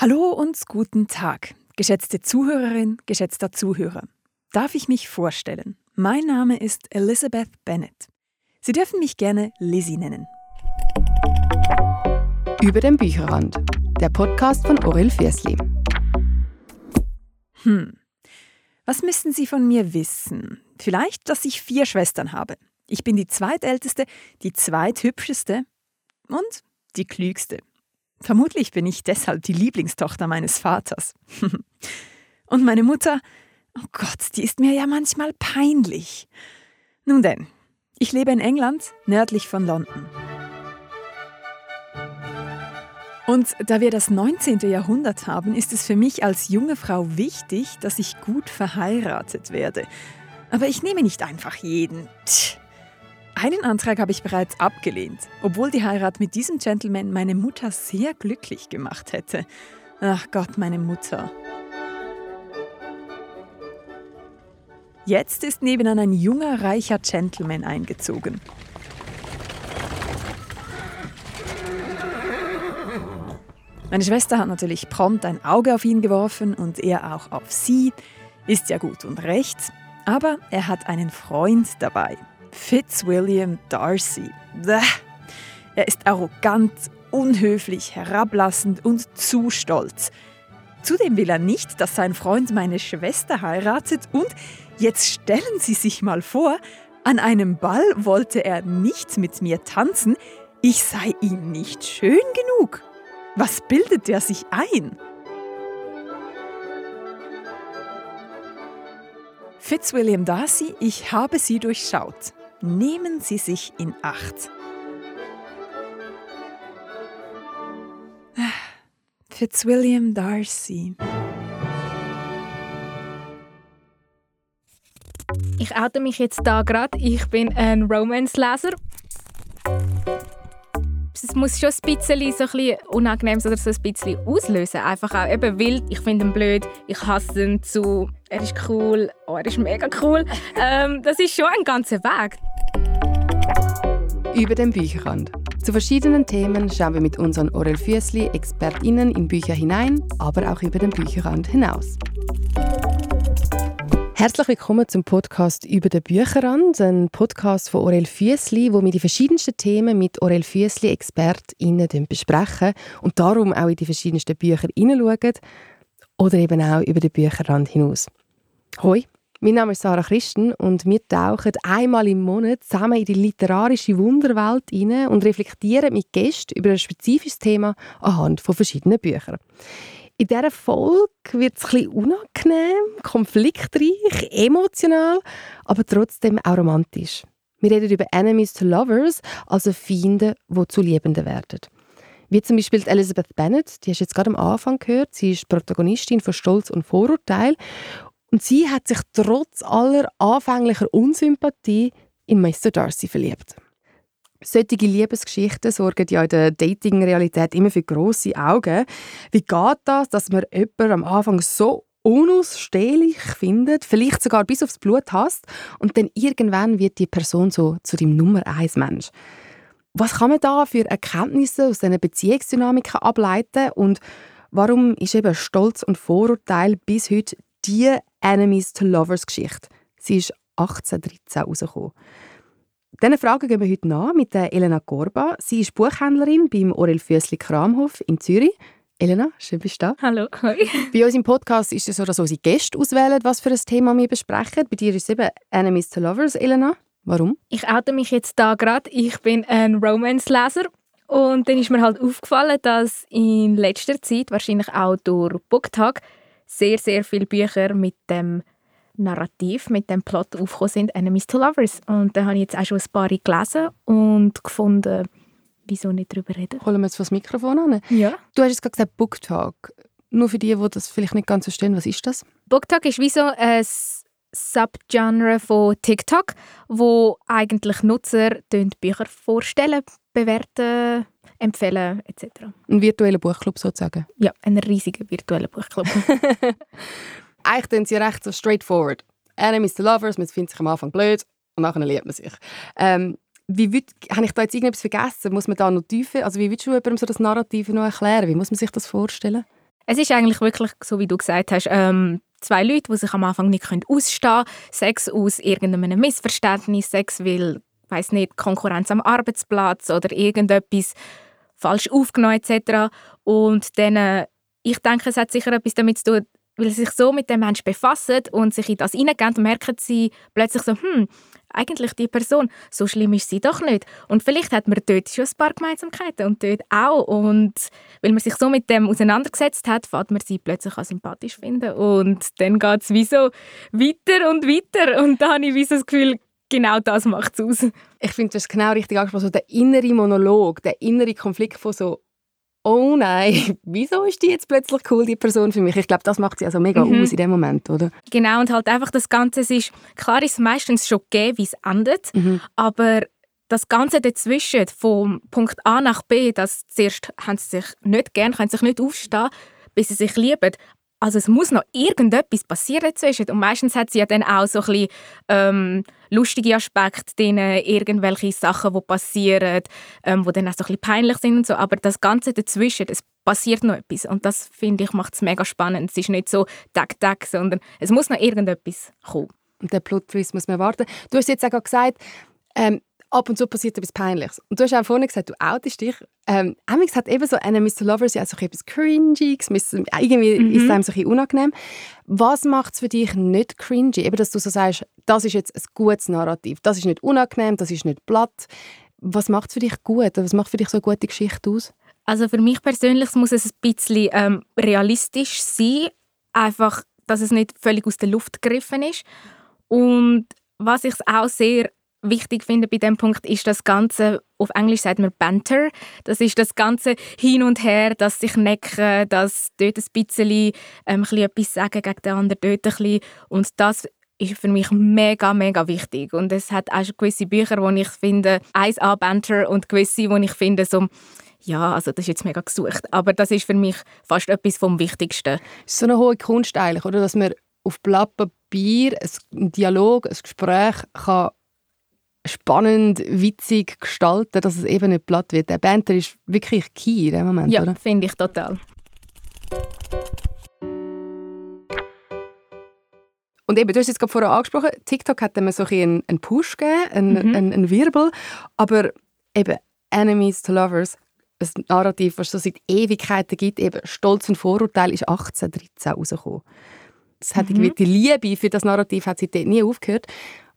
Hallo und guten Tag, geschätzte Zuhörerin, geschätzter Zuhörer. Darf ich mich vorstellen? Mein Name ist Elizabeth Bennett. Sie dürfen mich gerne Lizzie nennen. Über den Bücherrand, der Podcast von Aurel Fiersli. Hm. Was müssen Sie von mir wissen? Vielleicht, dass ich vier Schwestern habe. Ich bin die zweitälteste, die zweithübscheste und die klügste. Vermutlich bin ich deshalb die Lieblingstochter meines Vaters. Und meine Mutter, oh Gott, die ist mir ja manchmal peinlich. Nun denn, ich lebe in England, nördlich von London. Und da wir das 19. Jahrhundert haben, ist es für mich als junge Frau wichtig, dass ich gut verheiratet werde. Aber ich nehme nicht einfach jeden. Tch. Einen Antrag habe ich bereits abgelehnt, obwohl die Heirat mit diesem Gentleman meine Mutter sehr glücklich gemacht hätte. Ach Gott, meine Mutter. Jetzt ist nebenan ein junger, reicher Gentleman eingezogen. Meine Schwester hat natürlich prompt ein Auge auf ihn geworfen und er auch auf sie. Ist ja gut und recht. Aber er hat einen Freund dabei. Fitzwilliam Darcy. Bäh. Er ist arrogant, unhöflich, herablassend und zu stolz. Zudem will er nicht, dass sein Freund meine Schwester heiratet und jetzt stellen Sie sich mal vor, an einem Ball wollte er nicht mit mir tanzen, ich sei ihm nicht schön genug. Was bildet er sich ein? Fitzwilliam Darcy, ich habe Sie durchschaut. Nehmen Sie sich in Acht. Fitzwilliam Darcy. Ich oute mich jetzt da gerade. Ich bin ein Romance-Leser. Es muss schon ein bisschen, so ein bisschen unangenehm oder so ein bisschen auslösen. Einfach auch eben wild. Ich finde ihn blöd. Ich hasse ihn zu. Er ist cool. Oh, er ist mega cool. ähm, das ist schon ein ganzer Weg. Über den Bücherrand. Zu verschiedenen Themen schauen wir mit unseren Orel Füssli ExpertInnen in Bücher hinein, aber auch über den Bücherrand hinaus. Herzlich willkommen zum Podcast über den Bücherrand, ein Podcast von Orel Füssli, wo wir die verschiedensten Themen mit Orel Füssli ExpertInnen besprechen und darum auch in die verschiedensten Bücher hineinschauen oder eben auch über den Bücherrand hinaus. Hoi, mein Name ist Sarah Christen und wir tauchen einmal im Monat zusammen in die literarische Wunderwelt hinein und reflektieren mit Gästen über ein spezifisches Thema anhand von verschiedenen Büchern. In dieser Folge wird es ein unangenehm, konfliktreich, emotional, aber trotzdem auch romantisch. Wir reden über Enemies to Lovers, also Feinde, die zu Liebenden werden. Wie zum Beispiel Elizabeth Bennet, die hast du jetzt gerade am Anfang gehört. Sie ist Protagonistin von Stolz und Vorurteil und sie hat sich trotz aller anfänglicher Unsympathie in Mr. Darcy verliebt. Solche Liebesgeschichten sorgen ja in der Dating-Realität immer für grosse Augen. Wie geht das, dass man jemanden am Anfang so unausstehlich findet, vielleicht sogar bis aufs Blut hasst und dann irgendwann wird die Person so zu dem Nummer eins Mensch. Was kann man da für Erkenntnisse aus diesen Beziehungsdynamiken ableiten und warum ist eben Stolz und Vorurteil bis heute die Enemies to Lovers Geschichte. Sie ist 1813 herausgekommen. Diesen Fragen gehen wir heute nach mit Elena Gorba. Sie ist Buchhändlerin beim Orel Füssli Kramhof in Zürich. Elena, schön bist du da. Hallo, hoi. Bei uns im Podcast ist es so, dass unsere Gäste auswählen, was für ein Thema wir besprechen. Bei dir ist es eben Enemies to Lovers, Elena. Warum? Ich oute mich jetzt da gerade. Ich bin ein Romance-Leser. Und dann ist mir halt aufgefallen, dass in letzter Zeit, wahrscheinlich auch durch Booktag, sehr, sehr viele Bücher mit dem Narrativ, mit dem Plot aufgekommen sind, Enemies to Lovers. Und da habe ich jetzt auch schon ein paar gelesen und gefunden, wieso nicht darüber reden. Holen wir jetzt das Mikrofon an? Ja. Du hast jetzt gerade gesagt Booktalk. Nur für die, die das vielleicht nicht ganz verstehen, was ist das? Booktalk ist wie so ein Subgenre von TikTok, wo eigentlich Nutzer Bücher vorstellen, bewerten, empfehlen etc. Ein virtueller Buchclub sozusagen? Ja, ein riesiger virtueller Buchclub. Eigentlich sind sie recht so straightforward. Enemies to Lovers, man findet sich am Anfang blöd und nachher liebt man sich. Ähm, wie würd, habe ich da jetzt irgendetwas vergessen? Muss man da noch tiefer, also wie würdest du jemandem so das Narrativ noch erklären? Wie muss man sich das vorstellen? Es ist eigentlich wirklich, so wie du gesagt hast, ähm, zwei Leute, die sich am Anfang nicht ausstehen können. Sex aus irgendeinem Missverständnis, Sex weil, weiß nicht, Konkurrenz am Arbeitsplatz oder irgendetwas falsch aufgenommen etc. Und dann, äh, ich denke, es hat sicher etwas damit zu tun, weil sie sich so mit dem Menschen befassen und sich in das hineingehen, merken sie plötzlich so, hm, eigentlich die Person, so schlimm ist sie doch nicht. Und vielleicht hat man dort schon ein paar Gemeinsamkeiten und dort auch. Und weil man sich so mit dem auseinandergesetzt hat, fängt man sie plötzlich auch sympathisch finden. Und dann geht es wie weiter und weiter. Und da habe ich wie so das Gefühl, genau das macht es aus. Ich finde, das ist genau richtig angesprochen. So der innere Monolog, der innere Konflikt von so oh nein, wieso ist die jetzt plötzlich cool, die Person für mich? Ich glaube, das macht sie also mega mhm. aus in dem Moment, oder? Genau, und halt einfach das Ganze ist, klar ist es meistens schon gegeben, wie es endet, mhm. aber das Ganze dazwischen, vom Punkt A nach B, das zuerst haben sie sich nicht gern, können sich nicht aufstehen, bis sie sich lieben, also es muss noch irgendetwas passieren zwischen. Und meistens hat sie ja dann auch so ein bisschen, ähm, lustige Aspekte drin, irgendwelche Sachen, die passieren, ähm, die dann auch so ein bisschen peinlich sind und so. Aber das Ganze dazwischen, es passiert noch etwas. Und das, finde ich, macht es mega spannend. Es ist nicht so tak tak, sondern es muss noch irgendetwas kommen. Und der Plot-Twist muss man warten. Du hast jetzt auch gesagt, ähm, ab und zu passiert etwas Peinliches. Und du hast auch vorhin gesagt, du outest dich. Ähm, Amix hat eben so einen Mr. Lovers ja so etwas Cringiges, irgendwie mhm. ist es einem so ein unangenehm. Was macht es für dich nicht cringy? Eben, dass du so sagst, das ist jetzt ein gutes Narrativ, das ist nicht unangenehm, das ist nicht platt. Was macht es für dich gut? Was macht für dich so eine gute Geschichte aus? Also für mich persönlich muss es ein bisschen ähm, realistisch sein, einfach, dass es nicht völlig aus der Luft gegriffen ist. Und was ich auch sehr wichtig finde bei dem Punkt ist das Ganze, auf Englisch sagt man Banter, das ist das Ganze hin und her, dass sich necken, dass dort ein bisschen, ähm, ein bisschen etwas sagen gegen den anderen, dort ein bisschen. Und das ist für mich mega, mega wichtig. Und es hat auch gewisse Bücher, wo ich finde, 1A Banter und gewisse, wo ich finde, so, ja, also das ist jetzt mega gesucht. Aber das ist für mich fast etwas vom Wichtigsten. Es ist so eine hohe Kunst eigentlich, oder? Dass man auf Blatt Papier einen Dialog, ein Gespräch kann spannend, witzig gestalten, dass es eben nicht platt wird. Der Banter ist wirklich key in dem Moment, Ja, finde ich total. Und eben, du hast es gerade vorher angesprochen, TikTok hat immer so ein einen Push gegeben, einen, mhm. einen, einen Wirbel, aber eben Enemies to Lovers, ein Narrativ, was es seit Ewigkeiten gibt, eben Stolz und Vorurteil, ist 1813 rausgekommen. Das hat mhm. die Liebe für das Narrativ hat seitdem nie aufgehört.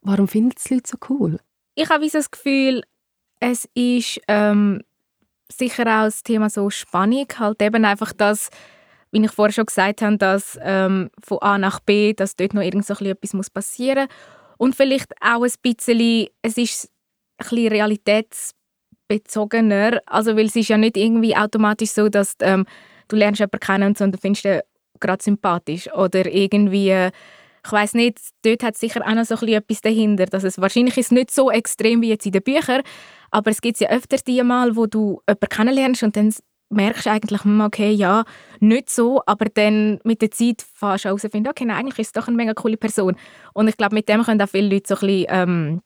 Warum finden es die Leute so cool? Ich habe das Gefühl, es ist ähm, sicher auch das Thema so Spannung, halt. Eben einfach das, wie ich vorher schon gesagt habe, dass ähm, von A nach B, dass dort noch irgend so etwas muss passieren und vielleicht auch ein bisschen, es ist ein realitätsbezogener, also weil es ist ja nicht irgendwie automatisch so, dass ähm, du lernst jemanden kennen und du findest ihn gerade sympathisch. Oder irgendwie ich weiß nicht, dort hat sicher auch noch so etwas dahinter, dass es wahrscheinlich ist nicht so extrem wie jetzt in den Büchern, aber es gibt ja öfter die Mal, wo du jemanden kennenlernst und dann merkst du eigentlich, hm, okay, ja, nicht so, aber dann mit der Zeit fährst du herausfinden, okay, nein, eigentlich ist es doch eine mega coole Person. Und ich glaube, mit dem können auch viele Leute so ein bisschen, ähm,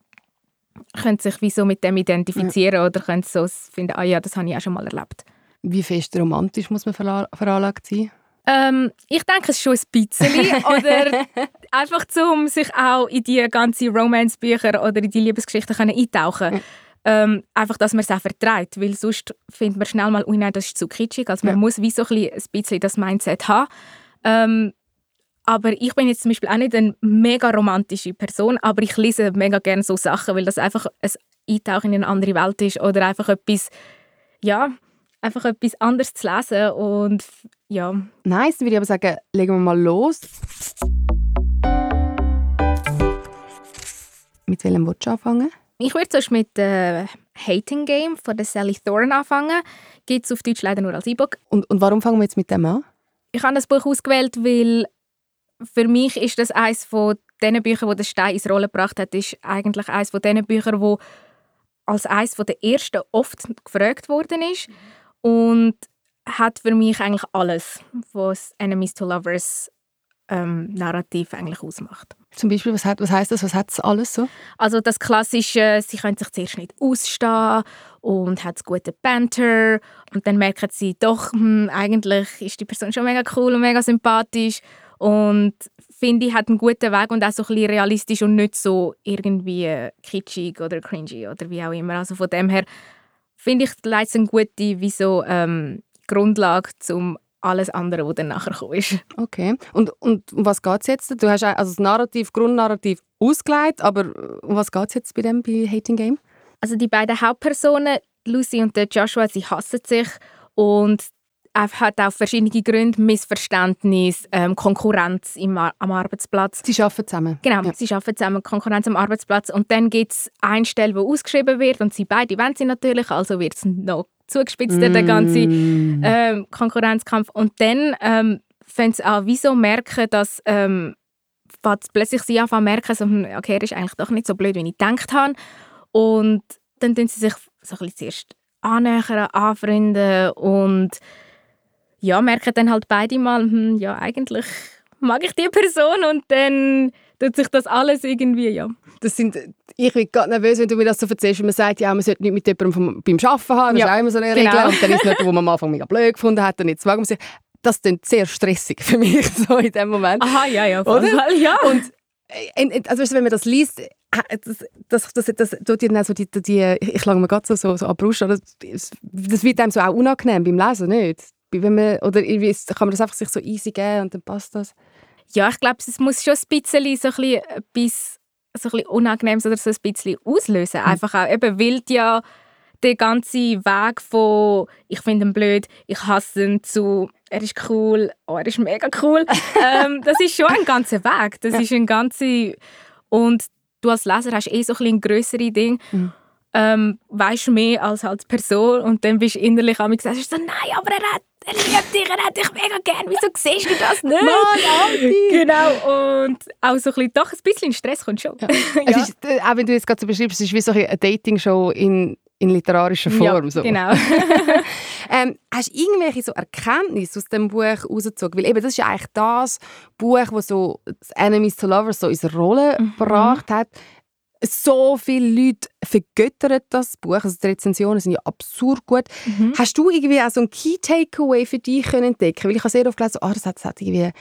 können sich wie so mit dem identifizieren ja. oder können so finden, ah ja, das habe ich auch schon mal erlebt. Wie fest romantisch muss man veranlagt sein? Ähm, ich denke es schon ein bisschen. oder einfach, um sich auch in die ganzen Romance-Bücher oder in die Liebesgeschichten eintauchen mhm. ähm, Einfach, dass man es auch vertreibt. Weil sonst findet man schnell mal, oh nein, das ist zu kitschig. Also man ja. muss wie so ein bisschen das Mindset haben. Ähm, aber ich bin jetzt zum Beispiel auch nicht eine mega romantische Person, aber ich lese mega gerne so Sachen, weil das einfach ein Eintauchen in eine andere Welt ist oder einfach etwas, ja, einfach etwas anderes zu lesen und ja. Nice, würde ich aber sagen, legen wir mal los. Mit welchem willst du anfangen? Ich würde zuerst mit äh, Hating Game von der Sally Thorne anfangen. Gibt es auf Deutsch leider nur als E-Book. Und, und warum fangen wir jetzt mit dem an? Ich habe das Buch ausgewählt, weil für mich ist das eines von den Büchern, wo der Stein ins Rollen gebracht hat, ist eigentlich eines von den Büchern, wo als eines der ersten oft gefragt worden ist. Und hat für mich eigentlich alles, was Enemies to Lovers ähm, Narrativ eigentlich ausmacht. zum Beispiel? Was, hat, was heißt das? Was hat es alles so? Also das Klassische, sie können sich zuerst nicht ausstehen und hat gute Banter und dann merken sie doch, hm, eigentlich ist die Person schon mega cool und mega sympathisch und finde ich, hat einen guten Weg und auch so ein bisschen realistisch und nicht so irgendwie kitschig oder cringy oder wie auch immer. Also von dem her finde ich, leitet eine gute wie so, ähm, Grundlage, um alles andere, was dann nachher ist. Okay. Und, und um was geht es jetzt? Du hast also das Narrativ, Grundnarrativ ausgelegt, aber um was geht es jetzt bei dem, bei Hating Game? Also die beiden Hauptpersonen, Lucy und Joshua, sie hassen sich und hat auch verschiedene Gründe, Missverständnis, ähm, Konkurrenz im, am Arbeitsplatz. Sie arbeiten zusammen? Genau, ja. sie arbeiten zusammen, Konkurrenz am Arbeitsplatz. Und dann gibt es eine Stelle, die ausgeschrieben wird und sie beide wollen sie natürlich, also wird es noch zugespitzter, mm. der ganze mm. ähm, Konkurrenzkampf. Und dann ähm, fangen sie an, wieso merken, dass ähm, plötzlich sie anfangen merken, so, hm, okay, er ist eigentlich doch nicht so blöd, wie ich gedacht habe. Und dann tun sie sich so ein bisschen zuerst annähern, anfreunden und ja, merken dann halt beide mal, hm, ja, eigentlich mag ich die Person und dann tut sich das alles irgendwie, ja. Das sind, ich bin gerade nervös, wenn du mir das so erzählst. Man sagt ja, man sollte nicht mit jemandem vom, beim Arbeiten haben, das ja, ist auch immer so eine Regel. Genau. Und dann ist es nicht, wo man am Anfang mega blöd gefunden hat und jetzt mag man sich. Das ist sehr stressig für mich so in dem Moment. Aha, ja, ja, Oder? Fall, ja. Und äh, also wenn man das liest, äh, das, das, das, das tut dir dann so die, die, ich schlage mir gerade so, so, so an die Brust, das, das wird einem so auch unangenehm beim Lesen, nicht? Wenn man, oder kann man das einfach sich so easy geben und dann passt das? Ja, ich glaube, es muss schon ein bisschen so ein bisschen etwas, so ein bisschen Unangenehmes oder so ein bisschen auslösen. Mhm. Einfach auch, eben, weil ja der ganze Weg von «ich finde ihn blöd», «ich hasse ihn» zu «er ist cool», «oh, er ist mega cool», ähm, das ist schon ein ganzer Weg. Das ja. ist ein ganzer... Und du als Leser hast eh so ein, ein größere Ding. Mhm ähm, weißt mehr als als Person und dann bist du innerlich am gesagt, so, nein, aber er hat, er liebt dich, er hat dich mega gern, wieso siehst du das nicht? Mann, Genau, und auch so ein bisschen, doch ein bisschen Stress kommt schon. Ja. ja. Ist, äh, auch wenn du jetzt gerade so beschreibst, es ist wie so eine Dating-Show in, in literarischer Form. Ja, so. genau. ähm, hast du irgendwelche so Erkenntnisse aus dem Buch herausgezogen? Weil eben, das ist ja eigentlich das Buch, das so Enemies to Lovers so in Rolle mhm. gebracht hat so viele Leute vergöttern das Buch. Also die Rezensionen sind ja absurd gut. Mhm. Hast du irgendwie auch so ein Key Takeaway für dich können entdecken? Weil ich habe sehr oft gelesen, oh, das hat, das hat irgendwie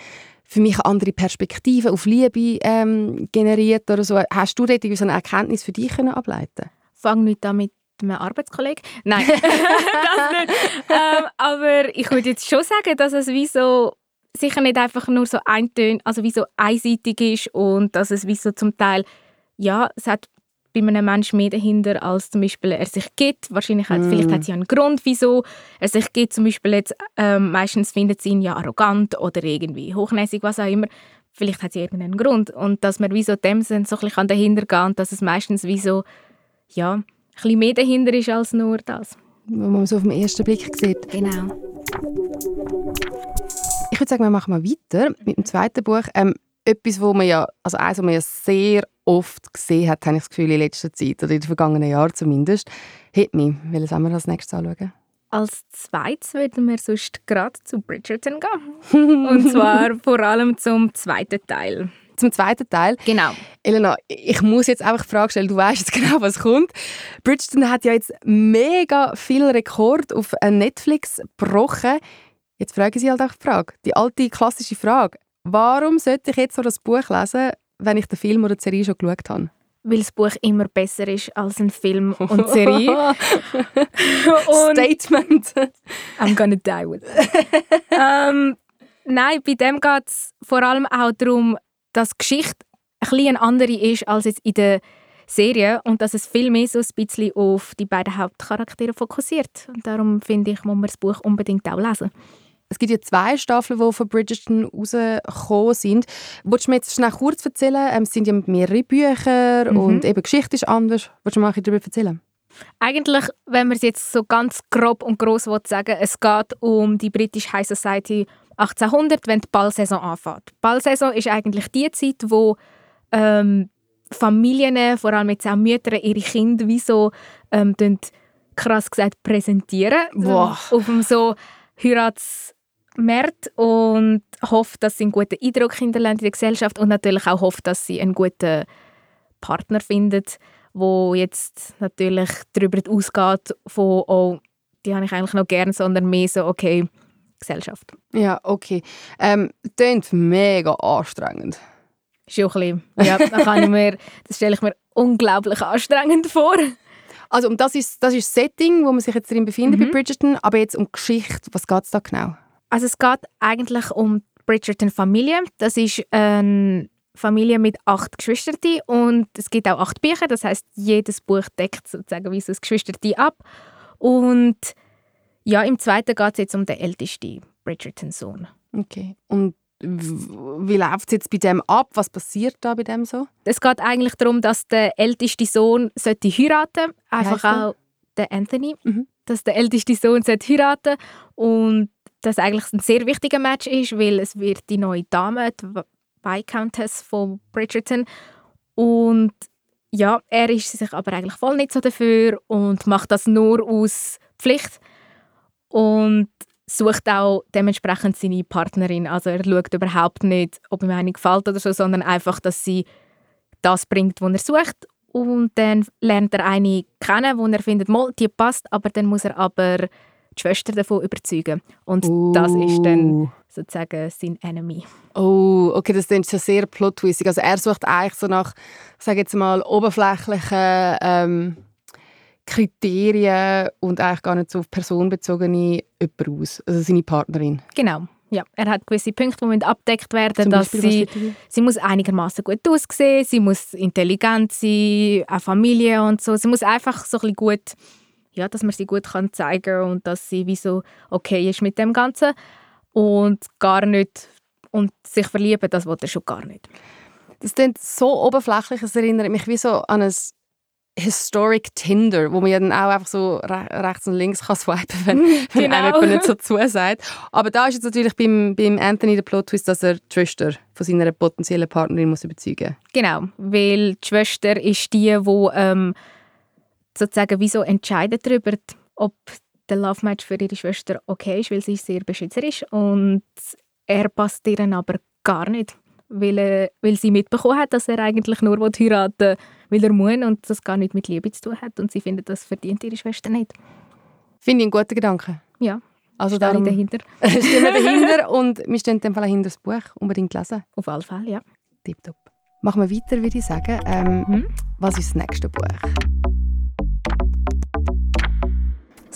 für mich eine andere Perspektive auf Liebe ähm, generiert oder so. Hast du dort irgendwie so eine Erkenntnis für dich können ableiten? Fang nicht damit einem Arbeitskollegen. Nein, das nicht. Ähm, aber ich würde jetzt schon sagen, dass es wie so sicher nicht einfach nur so eintön, also wie so einseitig ist und dass es wie so zum Teil ja, es hat bei einem Menschen mehr dahinter, als zum Beispiel er sich gibt. Wahrscheinlich hat, mm. vielleicht hat sie einen Grund, wieso er sich gibt. Zum Beispiel jetzt, ähm, meistens findet sie ihn ja arrogant oder irgendwie hochnäsig, was auch immer. Vielleicht hat sie irgendeinen Grund. Und dass man wieso dem so ein bisschen dahinter gehen und dass es meistens wieso, ja, ein bisschen mehr dahinter ist als nur das. Wenn man so auf den ersten Blick sieht. Genau. Ich würde sagen, wir machen mal weiter mit dem zweiten Buch. Ähm, etwas, wo man ja, also eins, was man ja sehr oft gesehen hat, habe ich das Gefühl, in letzter Zeit, oder in den vergangenen Jahren zumindest. Hit me. Welches haben wir als nächstes anschauen? Als zweites würden wir sonst gerade zu Bridgerton gehen. Und zwar vor allem zum zweiten Teil. Zum zweiten Teil? Genau. Elena, ich muss jetzt einfach die Frage stellen, du weißt jetzt genau, was kommt. Bridgerton hat ja jetzt mega viel Rekord auf Netflix gebrochen. Jetzt frage ich Sie halt auch die Frage, die alte klassische Frage. Warum sollte ich jetzt so das Buch lesen, wenn ich den Film oder die Serie schon geschaut habe? Weil das Buch immer besser ist als ein Film und Serie. und Statement. I'm gonna die with it. ähm, nein, bei dem geht es vor allem auch darum, dass die Geschichte ein bisschen andere ist als jetzt in der Serie und dass es viel mehr so ein bisschen auf die beiden Hauptcharaktere fokussiert. Und darum finde ich, muss man das Buch unbedingt auch lesen. Es gibt ja zwei Staffeln, die von Bridgerton rausgekommen sind. Wolltest du mir jetzt schnell kurz erzählen? Ähm, es sind ja mehrere Bücher mhm. und eben Geschichte ist anders. Wolltest du mir darüber erzählen? Eigentlich, wenn man es jetzt so ganz grob und gross sagen es geht um die British High Society 1800, wenn die Ballsaison anfängt. Die Ballsaison ist eigentlich die Zeit, wo ähm, Familien, vor allem jetzt auch Mütter, ihre Kinder wie so ähm, krass gesagt präsentieren. Wow. Auf dem so Heirats Mert und hofft, dass sie einen guten Eindruck hinterlässt in der Gesellschaft und natürlich auch hofft, dass sie einen guten Partner findet, wo jetzt natürlich darüber ausgeht von oh, die habe ich eigentlich noch gern, sondern mehr so okay Gesellschaft. Ja, okay. Ähm, klingt mega anstrengend. Schon ein bisschen. Ja, da kann ich mir, das stelle ich mir unglaublich anstrengend vor. Also um das ist das ist das Setting, wo man sich jetzt drin befindet mhm. bei Bridgerton, aber jetzt um Geschichte, was geht es da genau? Also es geht eigentlich um die Bridgerton-Familie. Das ist eine Familie mit acht Geschwistern und es gibt auch acht Bücher. Das heißt, jedes Buch deckt sozusagen wie so ein Geschwisterte ab. Und ja, im zweiten geht es jetzt um den ältesten Bridgerton-Sohn. Okay. Und wie läuft es jetzt bei dem ab? Was passiert da bei dem so? Es geht eigentlich darum, dass der älteste Sohn sollte heiraten Einfach auch der Anthony. Mhm. Dass der älteste Sohn sollte heiraten und das eigentlich ein sehr wichtiger Match ist, weil es wird die neue Dame, die Viscountess von Bridgerton. Und ja, er ist sich aber eigentlich voll nicht so dafür und macht das nur aus Pflicht. Und sucht auch dementsprechend seine Partnerin. Also er schaut überhaupt nicht, ob ihm eine gefällt oder so, sondern einfach, dass sie das bringt, was er sucht. Und dann lernt er eine kennen, wo er findet, die passt, aber dann muss er aber die Schwester davon überzeugen. Und uh. das ist dann uh. sozusagen sein Enemy. Oh, okay, das ist schon sehr plot-twistig. Also er sucht eigentlich so nach, sage jetzt mal, oberflächlichen ähm, Kriterien und eigentlich gar nicht so auf personenbezogene jemand aus, also seine Partnerin. Genau. Ja, er hat gewisse Punkte, die abdeckt werden Zum dass Beispiel, sie, sie muss einigermaßen gut aussehen, sie muss intelligent sein, eine Familie und so. Sie muss einfach so ein bisschen gut, ja, dass man sie gut kann zeigen und dass sie wie so okay ist mit dem Ganzen und gar nicht und sich verlieben, das will er schon gar nicht. Das klingt so oberflächlich, es erinnert mich wie so an ein Historic Tinder, wo man ja dann auch einfach so rechts und links kann swipen wenn, wenn genau. einem nicht so zusagt. Aber da ist jetzt natürlich beim, beim Anthony der Plot-Twist, dass er die Schwester von seiner potenziellen Partnerin muss überzeugen muss. Genau, weil die Schwester ist die, die ähm, sozusagen wie so entscheidet darüber, ob der Love Match für ihre Schwester okay ist, weil sie sehr beschützerisch und er passt ihr aber gar nicht weil, er, weil sie mitbekommen hat, dass er eigentlich nur heiraten will, weil er muss und das gar nicht mit Liebe zu tun hat. Und sie findet, das verdient ihre Schwester nicht. Finde ich einen guten Gedanken. Ja. Also darum dahinter. stehen wir dahinter und wir stehen in dem Fall hinter das Buch. Unbedingt lesen. Auf alle Fälle, ja. Tipptopp. Machen wir weiter, würde ich sagen. Ähm, mhm. Was ist das nächste Buch?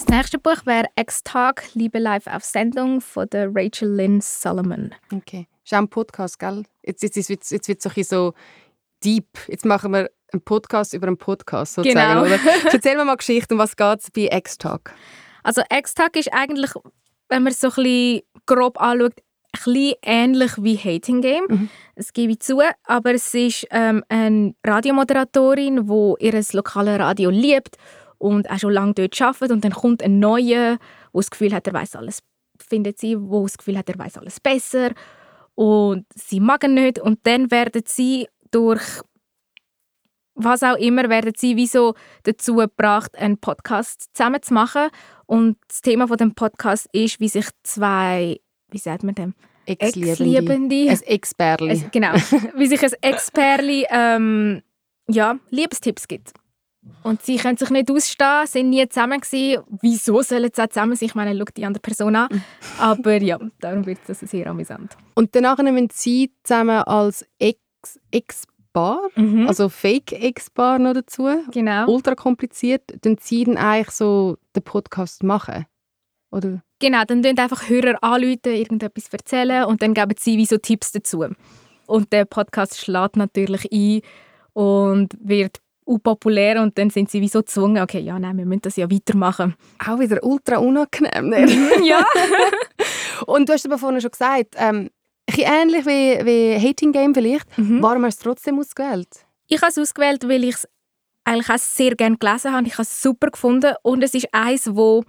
Das nächste Buch wäre Ex-Tag, Liebe live auf Sendung von der Rachel Lynn Solomon. Okay. Ist auch ein Podcast, gell? Jetzt, jetzt, jetzt, jetzt wird es so deep. Jetzt machen wir einen Podcast über einen Podcast sozusagen. Genau. Oder? Erzähl mir mal Geschichte, um was geht es bei X-Tag? Also X-Tag ist eigentlich, wenn man es so ein bisschen grob anschaut, ein bisschen ähnlich wie Hating Game. Mhm. Das gebe ich zu. Aber es ist ähm, eine Radiomoderatorin, die ihr lokales Radio liebt und auch schon lange dort arbeitet. Und dann kommt ein neuer, der das Gefühl hat, er weiß alles, findet sie, wo das Gefühl hat, er weiß alles besser und sie mag ihn nicht und dann werden sie durch was auch immer werden sie wie so dazu gebracht, einen Podcast zusammen zu machen und das Thema von dem Podcast ist, wie sich zwei, wie sagt man dem? Ex-Liebende. Ex ein Ex-Pärli. Genau. wie sich ein Ex-Pärli ähm, ja, Liebestipps gibt. Und sie können sich nicht ausstehen, sind nie zusammen gewesen. Wieso sollen sie auch zusammen sein? Ich meine, schau die andere Person an. Aber ja, darum wird es sehr amüsant. Und danach nehmen sie zusammen als Ex-Paar, mhm. also Fake-Ex-Paar noch dazu. Genau. Ultra kompliziert. Dann sie dann eigentlich so den Podcast machen, oder? Genau, dann tun einfach Hörer anrufen, irgendetwas erzählen und dann geben sie wie so Tipps dazu. Und der Podcast schlägt natürlich ein und wird unpopulär und dann sind sie wie so gezwungen, okay, ja, nein, wir müssen das ja weitermachen. Auch wieder ultra unangenehm. Ne? ja. und du hast aber vorhin schon gesagt, ähm, ähnlich wie, wie Hating Game vielleicht. Mhm. Warum hast du es trotzdem ausgewählt? Ich habe es ausgewählt, weil ich es eigentlich auch sehr gerne gelesen habe. Ich habe es super gefunden und es ist eins, wo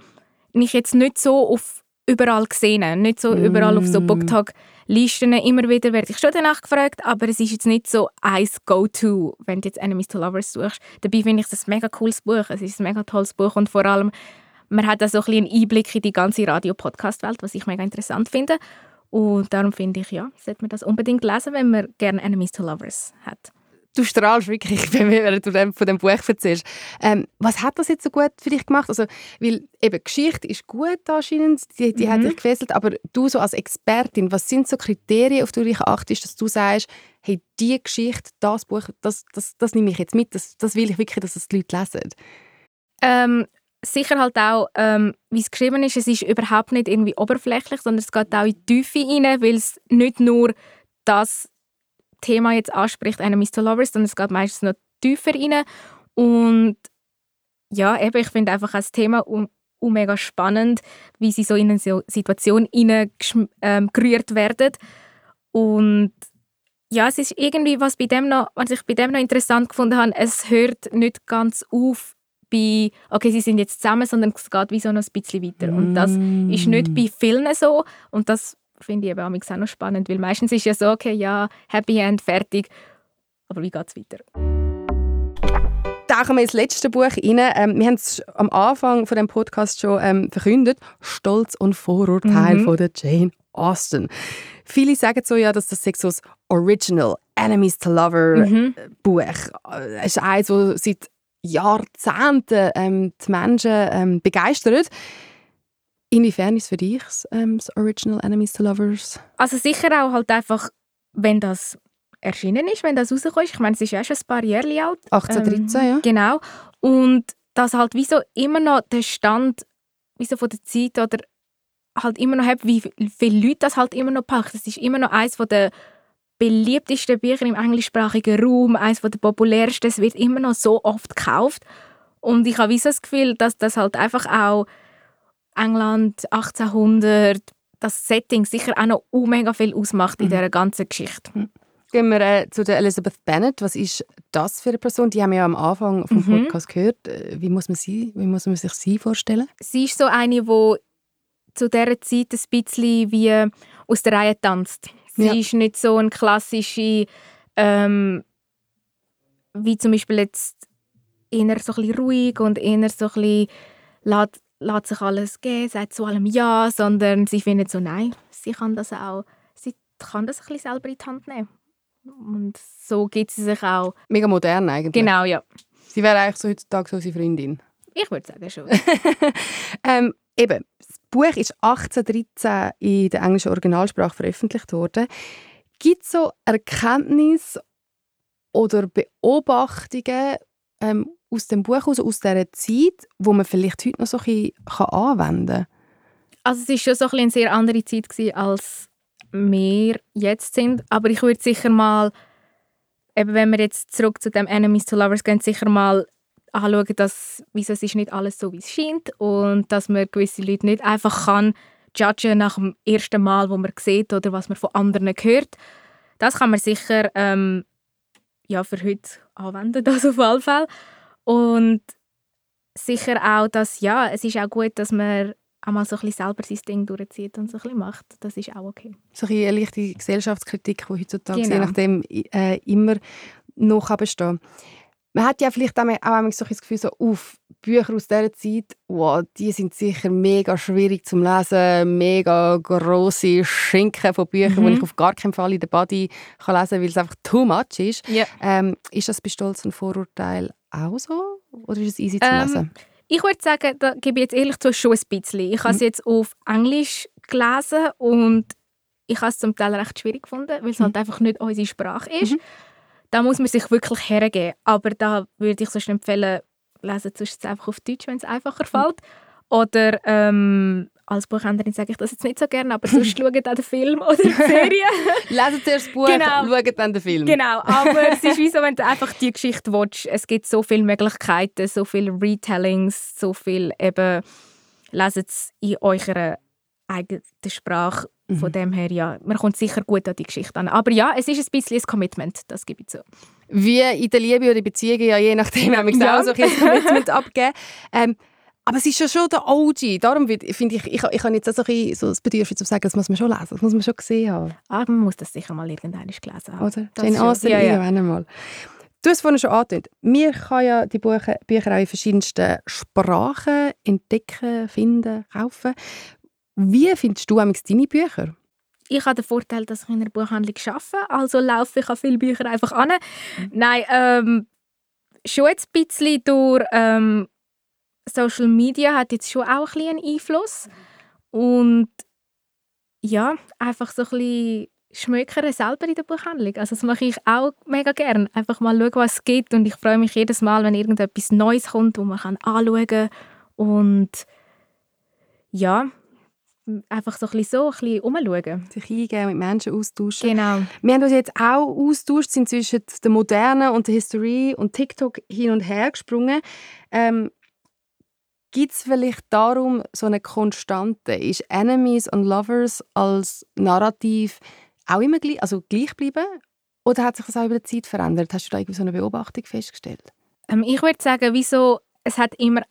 ich jetzt nicht so auf überall gesehen habe. Nicht so mm. überall auf so Booktag Listen immer wieder werde ich schon danach gefragt, aber es ist jetzt nicht so ein Go-To, wenn du jetzt Enemies to Lovers suchst. Dabei finde ich es ein mega cooles Buch. Es ist ein mega tolles Buch und vor allem man hat da so ein einen Einblick in die ganze Radio-Podcast-Welt, was ich mega interessant finde. Und darum finde ich, ja, sollte man das unbedingt lesen, wenn man gerne Enemies to Lovers hat. Du strahlst wirklich, wenn du von dem Buch erzählst. Ähm, was hat das jetzt so gut für dich gemacht? Also, weil eben Geschichte ist gut anscheinend, die, die mhm. hat dich gefesselt, aber du so als Expertin, was sind so Kriterien, auf die du dich achtest, dass du sagst, hey, die Geschichte, das Buch, das, das, das nehme ich jetzt mit, das, das will ich wirklich, dass es die Leute lesen? Ähm, sicher halt auch, ähm, wie es geschrieben ist, es ist überhaupt nicht irgendwie oberflächlich, sondern es geht auch in die Tiefe rein, weil es nicht nur das Thema jetzt anspricht, einer Mr. Lovers, sondern es geht meistens noch tiefer rein. Und ja, eben, ich finde einfach das Thema um, um mega spannend, wie sie so in eine Situation hineingerührt ähm, werden. Und ja, es ist irgendwie, was, bei dem noch, was ich bei dem noch interessant gefunden habe, es hört nicht ganz auf bei, okay, sie sind jetzt zusammen, sondern es geht wie so noch ein bisschen weiter. Und das ist nicht bei vielen so. Und das finde ich eben auch noch spannend, weil meistens ist ja so, okay, ja, Happy End, fertig. Aber wie geht es weiter? tauchen wir ins letzte Buch rein. Ähm, wir haben es am Anfang von dem Podcast schon ähm, verkündet. Stolz und Vorurteil mhm. von der Jane Austen. Viele sagen so ja, dass das so das Original Enemies to Lover mhm. Buch es ist eins, das seit Jahrzehnten ähm, die Menschen ähm, begeistert. Inwiefern ist es für dich ähm, das Original Enemies to Lovers? Also sicher auch halt einfach, wenn das erschienen ist, wenn das rausgekommen ist. Ich meine, es ist ja schon ein paar Jahre alt. 1813, ähm, ja. Genau. Und das halt wie so immer noch der Stand wie so von der Zeit oder halt immer noch hat, wie viele Leute das halt immer noch packt. Es ist immer noch eines der beliebtesten Bücher im englischsprachigen Raum, eines der populärsten. Es wird immer noch so oft gekauft. Und ich habe so das Gefühl, dass das halt einfach auch England 1800, das Setting sicher auch noch mega viel ausmacht in mhm. dieser ganzen Geschichte. Mhm. Gehen wir äh, zu der Elizabeth Bennet. Was ist das für eine Person? Die haben wir ja am Anfang vom mhm. Podcast gehört. Äh, wie muss man sie, wie muss man sich sie vorstellen? Sie ist so eine, die zu dieser Zeit ein bisschen wie aus der Reihe tanzt. Sie ja. ist nicht so eine klassische, ähm, wie zum Beispiel jetzt eher so ein bisschen ruhig und eher so ein bisschen lässt, lässt sich alles geben, sagt zu allem Ja, sondern sie findet so, nein, sie kann das auch, sie kann das ein bisschen selber in die Hand nehmen. Und so gibt sie sich auch. Mega modern eigentlich. Genau, ja. Sie wäre eigentlich so heutzutage so unsere Freundin. Ich würde sagen schon. ähm, eben, das Buch ist 1813 in der englischen Originalsprache veröffentlicht worden. Gibt es so Erkenntnisse oder Beobachtungen ähm, aus dem Buch, aus, aus dieser Zeit, wo man vielleicht heute noch so ein bisschen anwenden kann? Also es war schon so ein eine sehr andere Zeit als wir jetzt sind. Aber ich würde sicher mal, eben wenn wir jetzt zurück zu dem Enemies to Lovers gehen, sicher mal anschauen, dass wieso es ist nicht alles so, wie es scheint und dass man gewisse Leute nicht einfach kann judgen nach dem ersten Mal, wo man sieht oder was man von anderen hört. Das kann man sicher ähm, ja, für heute anwenden, das auf jeden Fall. Und sicher auch, dass ja, es ist auch gut, dass man einmal so ein bisschen selber sein Ding durchzieht und so ein bisschen macht. Das ist auch okay. So ein eine leichte Gesellschaftskritik, die heutzutage genau. je nachdem äh, immer noch bestehen man hat ja vielleicht auch, auch so das Gefühl, so, uff, Bücher aus dieser Zeit, wow, die sind sicher mega schwierig zum Lesen, mega grosse Schinken von Büchern, mhm. die ich auf gar keinen Fall in der Body kann lesen kann, weil es einfach too much ist. Yeah. Ähm, ist das bei Stolz und Vorurteil auch so? Oder ist es easy zu ähm, lesen? Ich würde sagen, da gebe ich jetzt ehrlich zu schon ein bisschen. Ich habe es mhm. jetzt auf Englisch gelesen und ich habe es zum Teil recht schwierig gefunden, weil es mhm. halt einfach nicht unsere Sprache ist. Mhm. Da muss man sich wirklich hergeben. Aber da würde ich sonst empfehlen, lesen es einfach auf Deutsch, wenn es einfacher fällt. Oder ähm, als Buchhändlerin sage ich das jetzt nicht so gerne, aber sonst schaut auch den Film oder die Serie. Lesen zuerst das Buch, genau. schaut dann den Film. Genau, aber es ist wie so, wenn du einfach die Geschichte willst. Es gibt so viele Möglichkeiten, so viele Retellings, so viel eben, lesen es in eurer eigenen Sprache. Mhm. Von dem her, ja, man kommt sicher gut an die Geschichte an. Aber ja, es ist ein bisschen ein Commitment, das gebe ich zu. Wie in der Liebe oder Beziehungen, ja, je nachdem, haben wir ja. auch so ein Commitment abgeben. Ähm, aber es ist ja schon der OG. Darum finde ich, ich, ich habe jetzt auch so, ein so das Bedürfnis zu sagen, das muss man schon lesen, das muss man schon gesehen haben. Ah, man muss das sicher mal irgendwann gelesen haben. Oder? Das Jane Austen, ja, ja. irgendwann einmal. Du hast es vorhin schon angedeutet. Man kann ja die Bücher, Bücher auch in verschiedensten Sprachen entdecken, finden, kaufen. Wie findest du deine Bücher? Ich habe den Vorteil, dass ich in einer Buchhandlung arbeite, also laufe ich an viele Bücher einfach an. Mhm. Nein, ähm, schon jetzt ein bisschen durch ähm, Social Media hat jetzt schon auch ein einen Einfluss. Und ja, einfach so ein bisschen schmökern selber in der Buchhandlung. Also das mache ich auch mega gerne. Einfach mal schauen, was es gibt und ich freue mich jedes Mal, wenn irgendetwas Neues kommt, wo man kann anschauen kann. Und ja, einfach so ein bisschen so, ein bisschen umschauen. Sich eingeben, mit Menschen austauschen. Genau. Wir haben uns jetzt auch austauscht, sind zwischen der Moderne und der History und TikTok hin und her gesprungen. Ähm, Gibt es vielleicht darum so eine Konstante? Ist Enemies und Lovers als Narrativ auch immer gleich, also gleich bleiben? Oder hat sich das auch über die Zeit verändert? Hast du da irgendwie so eine Beobachtung festgestellt? Ähm, ich würde sagen, wieso, es hat immer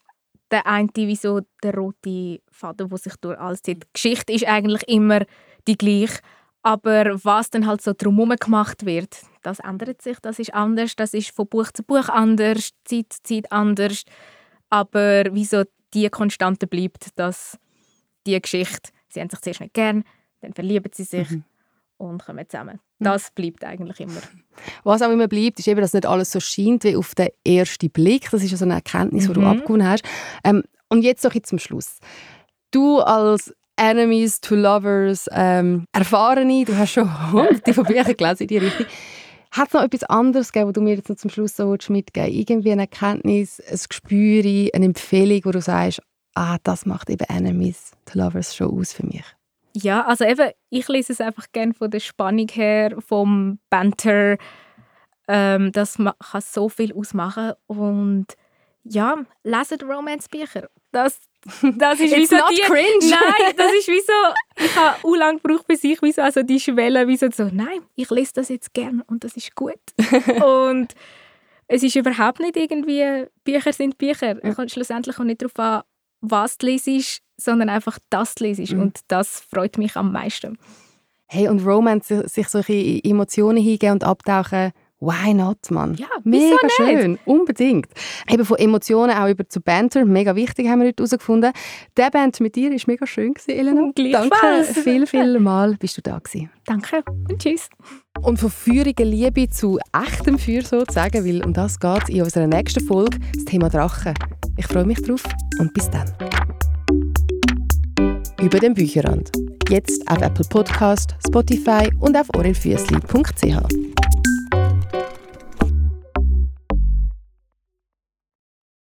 der eine, wieso der rote Faden, der sich durch alles zieht. Die Geschichte ist eigentlich immer die gleiche, aber was dann halt so drumherum gemacht wird, das ändert sich, das ist anders, das ist von Buch zu Buch anders, Zeit zu Zeit anders, aber wieso die Konstante bleibt, dass die Geschichte, sie haben sich zuerst nicht gern, dann verlieben sie sich mhm. und kommen zusammen. Mhm. Das bleibt eigentlich immer. Was auch immer bleibt, ist eben, dass nicht alles so scheint wie auf den ersten Blick. Das ist so eine Erkenntnis, die mhm. du abgewonnen hast. Ähm, und jetzt noch zum Schluss. Du als Enemies to Lovers ähm, Erfahrene, du hast schon hunderte von Büchern gelesen in die Richtung. Hat es noch etwas anderes gegeben, was du mir jetzt noch zum Schluss so mitgeben? Irgendwie eine Erkenntnis, ein Gespür, eine Empfehlung, wo du sagst, ah, das macht eben Enemies to Lovers schon aus für mich? Ja, also eben, ich lese es einfach gerne von der Spannung her, vom Banter. Ähm, das kann so viel ausmachen. Und ja, leset Romance-Bücher. Das, das ist wie so die, cringe. Nein, das ist wie so, ich habe auch lange gebraucht, bis ich wie so, also die Schwelle, wie so, so, nein, ich lese das jetzt gerne und das ist gut. und es ist überhaupt nicht irgendwie, Bücher sind Bücher. Kommt schlussendlich auch nicht darauf an, was du lesest, sondern einfach das du lesest. Mhm. Und das freut mich am meisten. Hey, und Romance, sich solche Emotionen hingeben und abtauchen, Why not, Mann? Ja, mega schön, unbedingt. Eben von Emotionen auch über zu Banter, mega wichtig, haben wir heute herausgefunden. Der Band mit dir war mega schön, Elena. Danke viel, viel Mal bist du da gewesen. Danke und tschüss. Und von feuriger Liebe zu echtem Feuer sozusagen, weil um das geht in unserer nächsten Folge, das Thema Drachen. Ich freue mich drauf und bis dann. Über den Bücherrand. Jetzt auf Apple Podcast, Spotify und auf orelfüssli.ch.